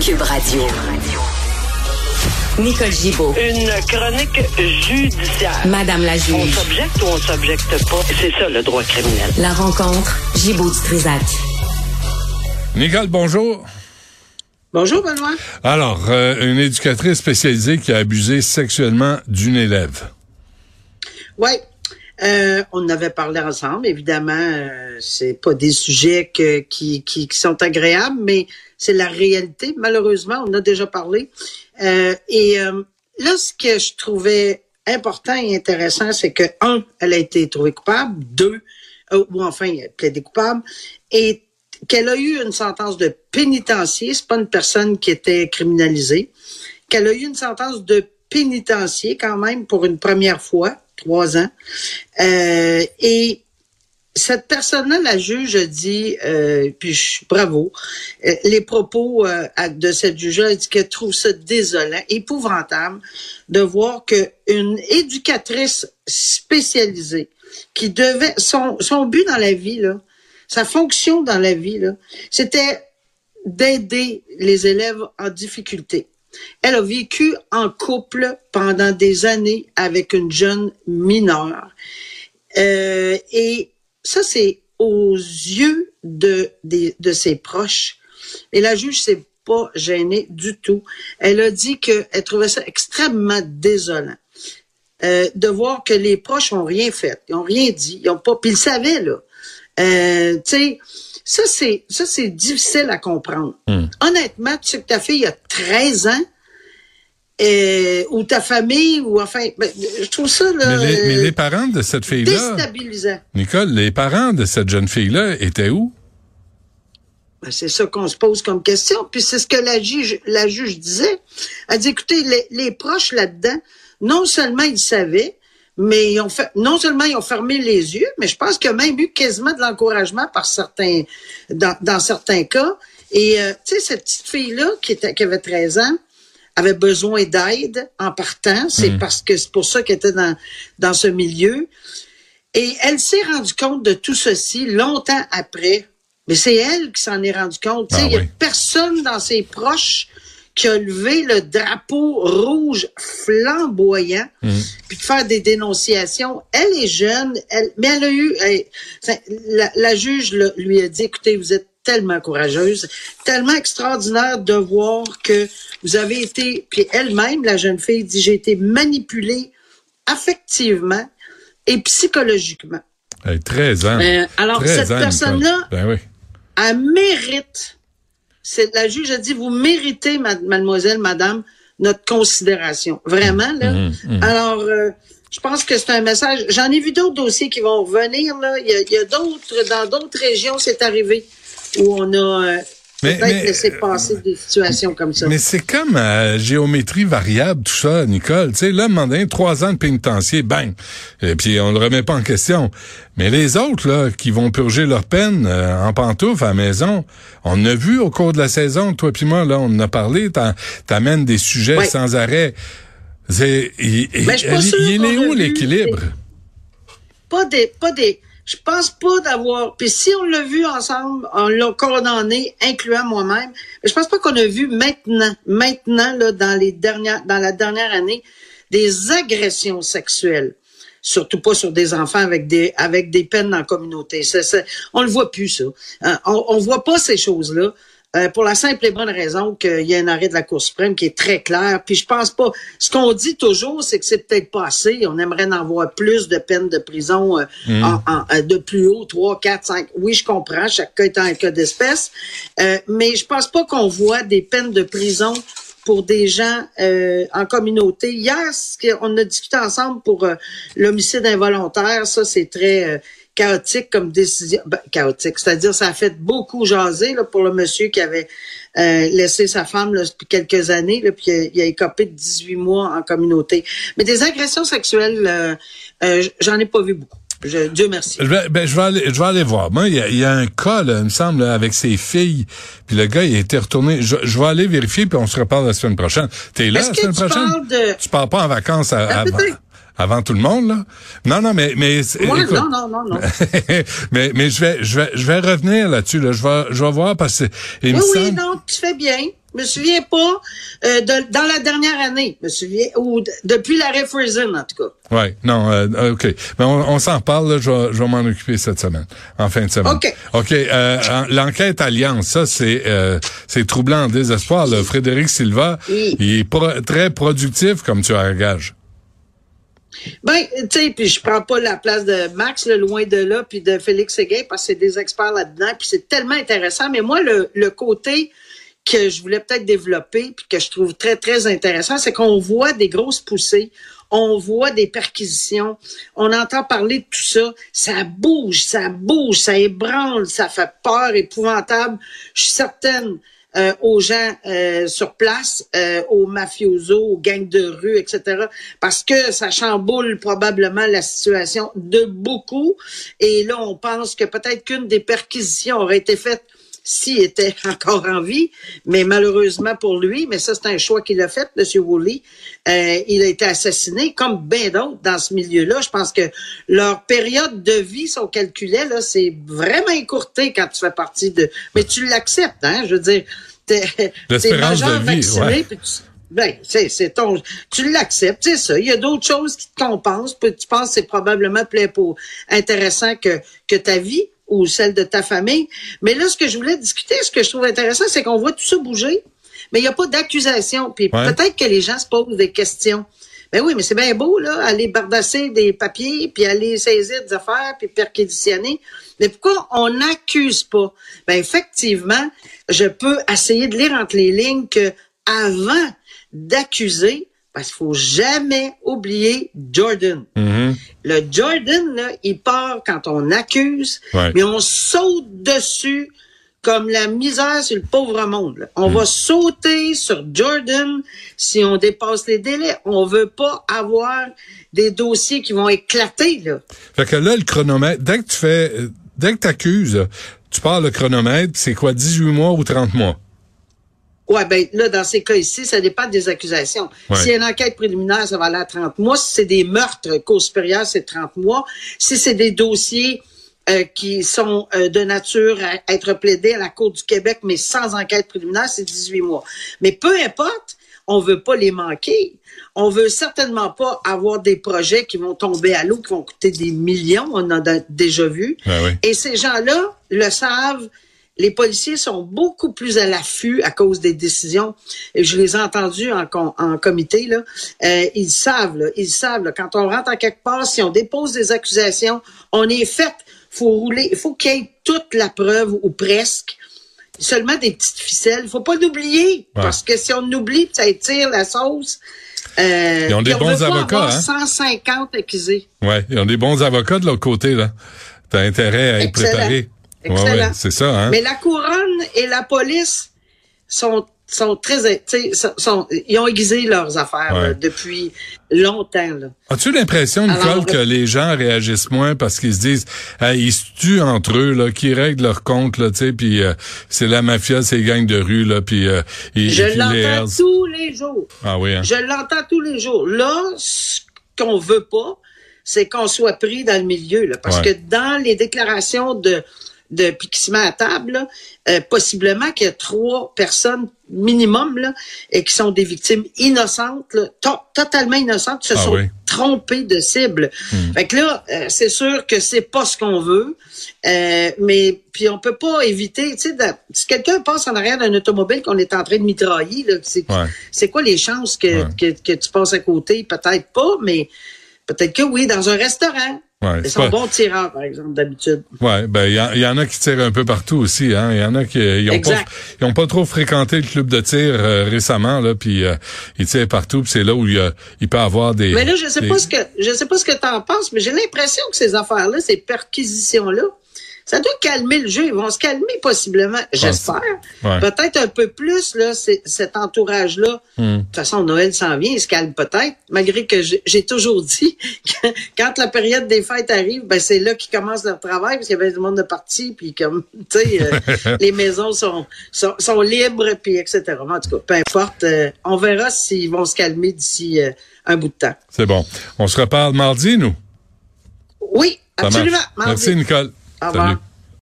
Cube Radio. Nicole Gibaud. Une chronique judiciaire. Madame la On juge. s'objecte ou on s'objecte pas? C'est ça le droit criminel. La rencontre. Gibaud du Trisac. Nicole, bonjour. Bonjour, Benoît. Alors, euh, une éducatrice spécialisée qui a abusé sexuellement d'une élève. Oui. Euh, on en avait parlé ensemble, évidemment. Euh, c'est pas des sujets que, qui, qui, qui sont agréables, mais c'est la réalité. Malheureusement, on a déjà parlé. Euh, et euh, là, ce que je trouvais important et intéressant, c'est que un, elle a été trouvée coupable. Deux, euh, ou enfin, elle a coupable. Et qu'elle a eu une sentence de pénitencier. C'est pas une personne qui était criminalisée. Qu'elle a eu une sentence de pénitencier quand même pour une première fois, trois ans. Euh, et cette personne-là, la juge dit, euh, puis je, bravo, euh, les propos euh, de cette juge-là, elle dit qu'elle trouve ça désolant, épouvantable de voir qu'une éducatrice spécialisée qui devait, son, son but dans la vie, là, sa fonction dans la vie, c'était d'aider les élèves en difficulté. Elle a vécu en couple pendant des années avec une jeune mineure. Et ça, c'est aux yeux de, ses proches. Et la juge s'est pas gênée du tout. Elle a dit qu'elle trouvait ça extrêmement désolant. euh, de voir que les proches ont rien fait, ils ont rien dit, ils ont pas, puis ils le savaient là. Euh, tu sais, ça c'est ça c'est difficile à comprendre. Honnêtement, tu sais que ta fille a 13 ans euh, ou ta famille ou enfin, ben, je trouve ça là, Mais les, mais euh, les parents de cette fille-là, déstabilisant. Nicole, les parents de cette jeune fille-là étaient où? Ben, c'est ça qu'on se pose comme question. Puis c'est ce que la juge, la juge disait. Elle dit, écoutez, les, les proches là-dedans, non seulement ils savaient, mais ils ont fait, non seulement ils ont fermé les yeux, mais je pense qu'il y a même eu quasiment de l'encouragement par certains, dans, dans certains cas. Et euh, tu sais, cette petite fille-là qui, était, qui avait 13 ans, avait besoin d'aide en partant. C'est parce que c'est pour ça qu'elle était dans, dans ce milieu. Et elle s'est rendue compte de tout ceci longtemps après. Mais c'est elle qui s'en est rendue compte. Ah Il y a personne dans ses proches qui a levé le drapeau rouge flamboyant, puis de faire des dénonciations. Elle est jeune, elle, mais elle a eu... elle- la, la juge lui a dit, écoutez, vous êtes tellement courageuse, tellement extraordinaire de voir que vous avez été... Puis elle-même, la jeune fille, dit, j'ai été manipulée affectivement et psychologiquement. Elle 13 ans. Euh, alors, 13 cette personne-là- Ben oui. elle mérite, c'est, la juge a dit, vous méritez, ma- mademoiselle, madame, notre considération. Vraiment, là. Mhm, Alors, euh, je pense que c'est un message. J'en ai vu d'autres dossiers qui vont revenir, là. Il y a, il y a d'autres, dans d'autres régions, c'est arrivé où on a euh, Mais- peut-être laissé passer des situations comme ça. Mais c'est comme à géométrie variable, tout ça, Nicole. Tu sais, là, demander trois ans de pénitencier, bang. Et puis, on le remet pas en question. Mais les autres, là, qui vont purger leur peine euh, en pantoufles à la maison, on a vu au cours de la saison, toi puis moi, là, on en a parlé, t'amènes des sujets Ouais. sans arrêt. C'est, il, il- Mais je suis pas il- sûre il qu'on est où l'équilibre? pas des, pas des, je pense pas d'avoir, puis si on l'a vu ensemble, on l'a condamné, incluant moi-même, mais je pense pas qu'on a vu maintenant, maintenant, là, dans les dernières, dans la dernière année, des agressions sexuelles. Surtout pas sur des enfants avec des, avec des peines en communauté. Ça, ça- on le voit plus, ça. Hein, on, on voit pas ces choses-là. Euh, pour la simple et bonne raison qu'il y a un arrêt de la Cour suprême qui est très clair. Puis je pense pas. Ce qu'on dit toujours, c'est que c'est peut-être pas assez. On aimerait en voir plus de peines de prison euh, en- en- euh, de plus haut, 3, 4, 5. Oui, je comprends, chaque cas étant un cas d'espèce. Euh, mais je pense pas qu'on voit des peines de prison pour des gens euh, en communauté. Hier, on a discuté ensemble pour euh, l'homicide involontaire. Ça, c'est très euh, chaotique comme décision. Ben, chaotique, c'est-à-dire ça a fait beaucoup jaser là, pour le monsieur qui avait euh, laissé sa femme là, depuis quelques années, là, puis il a, écopé de 18 mois en communauté. Mais des agressions sexuelles, euh, euh, j'en ai pas vu beaucoup. Je, Dieu merci. Je vais, ben, je vais aller, je vais aller voir. Moi, il y a, il y a un cas, là, il me semble, là, avec ses filles. Puis le gars, il a été retourné. Je, je vais aller vérifier, puis on se reparle la semaine prochaine. T'es là la semaine tu prochaine? parles de- Tu pars pas en vacances à- Ah, avant, tout le monde, là? Non, non, mais, mais, Ouais, écoute. non, non, non, non. mais, mais je vais, je vais, je vais revenir là-dessus, là. Je vais, je vais voir parce que, il me Oui, oui, semble. non, tu fais bien. Je me souviens pas euh, de, dans la dernière année, je me souviens, ou depuis l'arrêt Friesen, en tout cas. Oui, non, euh, OK. Mais on, on s'en parle, là, je vais, je vais m'en occuper cette semaine, en fin de semaine. OK. OK, euh, en- l'enquête Alliance, ça, c'est euh, c'est troublant en désespoir. Là. Frédéric Silva, Oui. il est pro- très productif, comme tu as gage. Ben, tu sais, puis je prends pas la place de Max, là, loin de là, puis de Félix Séguin, parce que c'est des experts là-dedans, puis c'est tellement intéressant. Mais moi, le, le côté que je voulais peut-être développer, puis que je trouve très, très intéressant, c'est qu'on voit des grosses poussées, on voit des perquisitions, on entend parler de tout ça, ça bouge, ça bouge, ça ébranle, ça fait peur, épouvantable. Je suis certaine euh, aux gens euh, sur place, euh, aux mafiosos, aux gangs de rue, etc. Parce que ça chamboule probablement la situation de beaucoup. Et là, on pense que peut-être qu'une des perquisitions aurait été faite s'il était encore en vie, mais malheureusement pour lui, mais ça c'est un choix qu'il a fait, M. Woolley, euh, il a été assassiné, comme bien d'autres dans ce milieu-là. Je pense que leur période de vie, si on calculait, là, c'est vraiment écourté quand tu fais partie de... Mais tu l'acceptes, hein, je veux dire, t'es t'es majeur vacciné, ouais. puis tu- ben, c'est, c'est ton, tu l'acceptes, c'est ça. Il y a d'autres choses qui te compensent. puis Tu penses que c'est probablement plus intéressant que, que ta vie ou celle de ta famille. Mais là, ce que je voulais discuter, ce que je trouve intéressant, c'est qu'on voit tout ça bouger, mais il n'y a pas d'accusation. Puis Ouais. peut-être que les gens se posent des questions. Ben oui, mais c'est bien beau, là, aller bardasser des papiers, puis aller saisir des affaires, puis perquisitionner. Mais pourquoi on n'accuse pas? Ben effectivement, je peux essayer de lire entre les lignes que avant d'accuser, parce qu'il faut jamais oublier Jordan. Mhm. Le Jordan, là, il part quand on accuse, Ouais. mais on saute dessus comme la misère sur le pauvre monde. là. On va sauter sur Jordan si on dépasse les délais. On veut pas avoir des dossiers qui vont éclater. Là. Fait que là, le chronomètre, dès que tu fais, euh, dès que tu accuses, tu pars le chronomètre, c'est quoi, 18 mois ou 30 mois? Ouais, ben là, dans ces cas ici, ça dépend des accusations. Ouais. S'il y a une enquête préliminaire, ça va aller à 30 mois. Si c'est des meurtres, cause supérieure, c'est 30 mois. Si c'est des dossiers euh, qui sont euh, de nature à être plaidés à la Cour du Québec, mais sans enquête préliminaire, c'est 18 mois. Mais peu importe, on veut pas les manquer. On veut certainement pas avoir des projets qui vont tomber à l'eau, qui vont coûter des millions. On en a déjà vu. Ben oui. Et ces gens-là le savent. Les policiers sont beaucoup plus à l'affût à cause des décisions. Et je les ai entendus en, com- en comité. Là. Euh, ils savent, là, ils savent. là, quand on rentre en quelque part, si on dépose des accusations, on est fait. Faut rouler. Il faut qu'il y ait toute la preuve ou presque. Seulement des petites ficelles. Il faut pas l'oublier parce que si on oublie, ça étire la sauce. Euh, Ils ont des on bons avocats, hein? 150 accusés. Ouais, ils ont des bons avocats de l'autre côté, là. T'as intérêt à être Excellent. préparé. Excellent. ouais, c'est ça, hein? Mais la couronne et la police sont sont très, sont, sont- ils ont aiguisé leurs affaires Ouais. là, depuis longtemps. As-tu l'impression, Nicole, Alors, que les gens réagissent moins parce qu'ils se disent, Hey, ils se tuent entre eux, là, qui règlent leur compte, là, tu sais, puis euh, c'est la mafia, c'est les gangs de rue, là, puis euh, ils, Je ils filent les l'entends tous les jours. Ah oui, hein? Je l'entends tous les jours. Là, ce qu'on veut pas, c'est qu'on soit pris dans le milieu, là, parce Ouais. que dans les déclarations de de puis qui se met à table, là, euh, possiblement qu'il y a trois personnes minimum là, et qui sont des victimes innocentes, là, to- totalement innocentes, qui se Ah sont oui. Hmm. trompées de cible. Fait que là, euh, c'est sûr que c'est pas ce qu'on veut, euh, mais puis on peut pas éviter, tu sais, si quelqu'un passe en arrière d'un automobile qu'on est en train de mitrailler, c'est Ouais. quoi les chances que, Ouais. que, que tu passes à côté? Peut-être pas, mais peut-être que oui, dans un restaurant. Ouais, Ils sont pas- bons tireurs, par exemple, d'habitude. Ouais, ben il y, en- il y en a qui tirent un peu partout aussi, hein. Il y en a qui ils ont pas ils ont pas trop fréquenté le club de tir euh, récemment là, puis euh, ils tirent partout, puis c'est là où il, il peut avoir des. Mais là, je sais des- pas ce que je sais pas ce que tu en penses, mais j'ai l'impression que ces affaires-là, ces perquisitions-là, ça doit calmer le jeu. Ils vont se calmer possiblement, j'espère. Ouais. Peut-être un peu plus, là, cet entourage-là. Hmm. De toute façon, Noël s'en vient, il se calme peut-être, malgré que j'ai toujours dit que quand la période des fêtes arrive, ben c'est là qu'ils commencent leur travail, parce qu'il y avait du monde de parti, puis comme, tu sais, euh, les maisons sont, sont, sont libres, puis etc. En tout cas, peu importe, euh, on verra s'ils vont se calmer d'ici euh, un bout de temps. C'est bon. On se reparle mardi, nous? Oui, absolument. Mardi. Merci, Nicole. 阿妈。